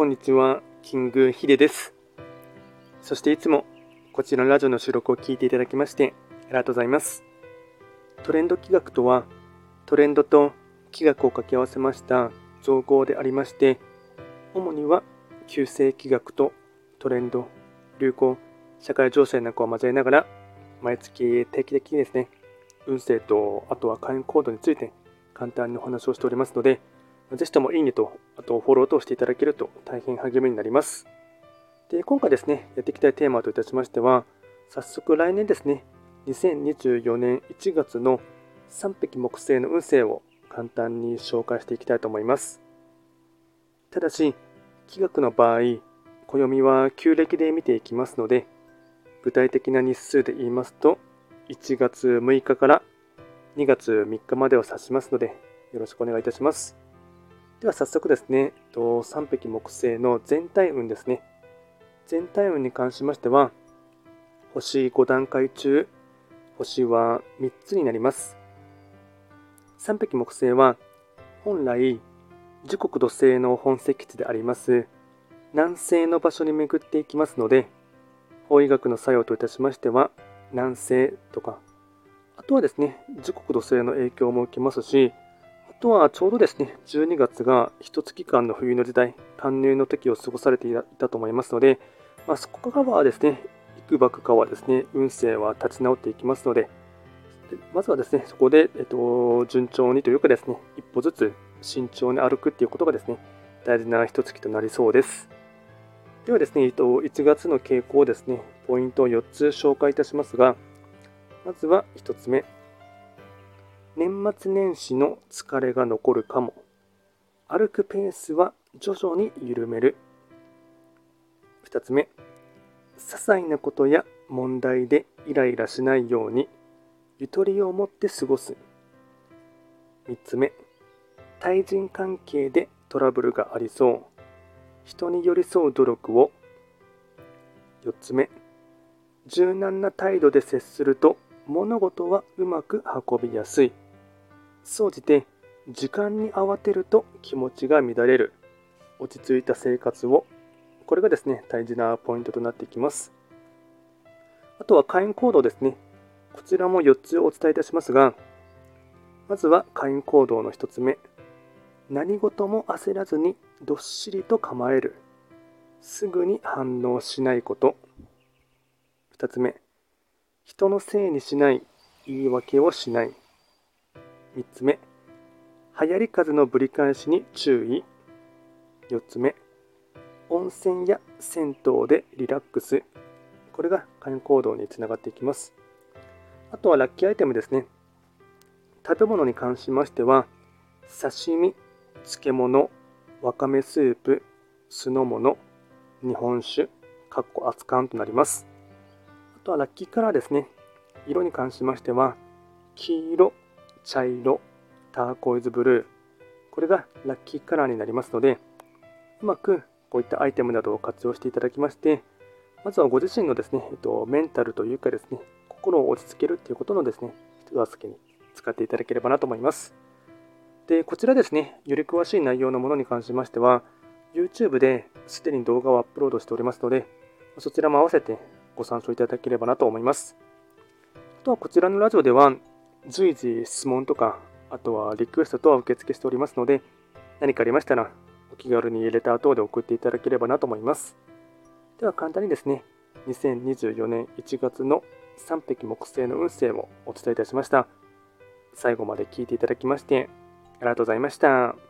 こんにちは、キングヒデです。そしていつもこちらのラジオの収録を聞いていただきましてありがとうございます。トレンド企画とは、トレンドと企画を掛け合わせました造語でありまして、主には旧世企画とトレンド、流行、社会情勢なんかを交えながら、毎月定期的にですね、運勢とあとは会員コードについて簡単にお話をしておりますので、ぜひともいいねと、あとフォローとしていただけると大変励みになります。で、今回ですね、やっていきたいテーマといたしましては、早速来年ですね、2024年1月の3匹木星の運勢を簡単に紹介していきたいと思います。ただし、気学の場合、暦は旧暦で見ていきますので、具体的な日数で言いますと、1月6日から2月3日までを指しますので、よろしくお願いいたします。では早速ですね、3匹木星の全体運ですね。全体運に関しましては、星5段階中、星は3つになります。3匹木星は、本来、時刻土星の本石地であります南西の場所に巡っていきますので、法医学の作用といたしましては、南西とか、あとはですね、時刻土星の影響も受けますし、とはちょうどですね、12月が一月間の冬の時代、寒入の時を過ごされていたと思いますので、まあ、そこからはですね、いくばくかはですね、運勢は立ち直っていきますので、まずはですね、そこで、えっと、順調にというかですね、一歩ずつ慎重に歩くっていうことがですね、大事な一月となりそうです。ではですね、えっと、1月の傾向をですね、ポイントを4つ紹介いたしますが、まずは1つ目、年末年始の疲れが残るかも。歩くペースは徐々に緩める。2つ目、些細なことや問題でイライラしないように、ゆとりを持って過ごす。3つ目、対人関係でトラブルがありそう。人に寄り添う努力を。4つ目、柔軟な態度で接すると物事はうまく運びやすい。総じて時間に慌てると気持ちが乱れる。落ち着いた生活を。これがですね、大事なポイントとなっていきます。あとは会員行動ですね。こちらも4つお伝えいたしますが、まずは会員行動の1つ目。何事も焦らずにどっしりと構える。すぐに反応しないこと。2つ目。人のせいにしない言い訳をしない。3つ目、流行り風のぶり返しに注意。4つ目、温泉や銭湯でリラックス。これが会員行動につながっていきます。あとはラッキーアイテムですね。食べ物に関しましては、刺身、漬物、わかめスープ、酢の物、日本酒、かっこ熱燗となります。あとはラッキーカラーですね。色に関しましては、黄色、茶色、ターコイズブルー、これがラッキーカラーになりますので、うまくこういったアイテムなどを活用していただきまして、まずはご自身のですね、えっと、メンタルというかですね、心を落ち着けるっていうことのですね、人助けに使っていただければなと思います。で、こちらですね、より詳しい内容のものに関しましては、YouTube ですでに動画をアップロードしておりますので、そちらも合わせてご参照いただければなと思います。あとはこちらのラジオでは随時質問とか、あとはリクエストとは受付しておりますので、何かありましたらお気軽にレター等で送っていただければなと思います。では簡単にですね、2024年1月の3匹木星の運勢をお伝えいたしました。最後まで聞いていただきまして、ありがとうございました。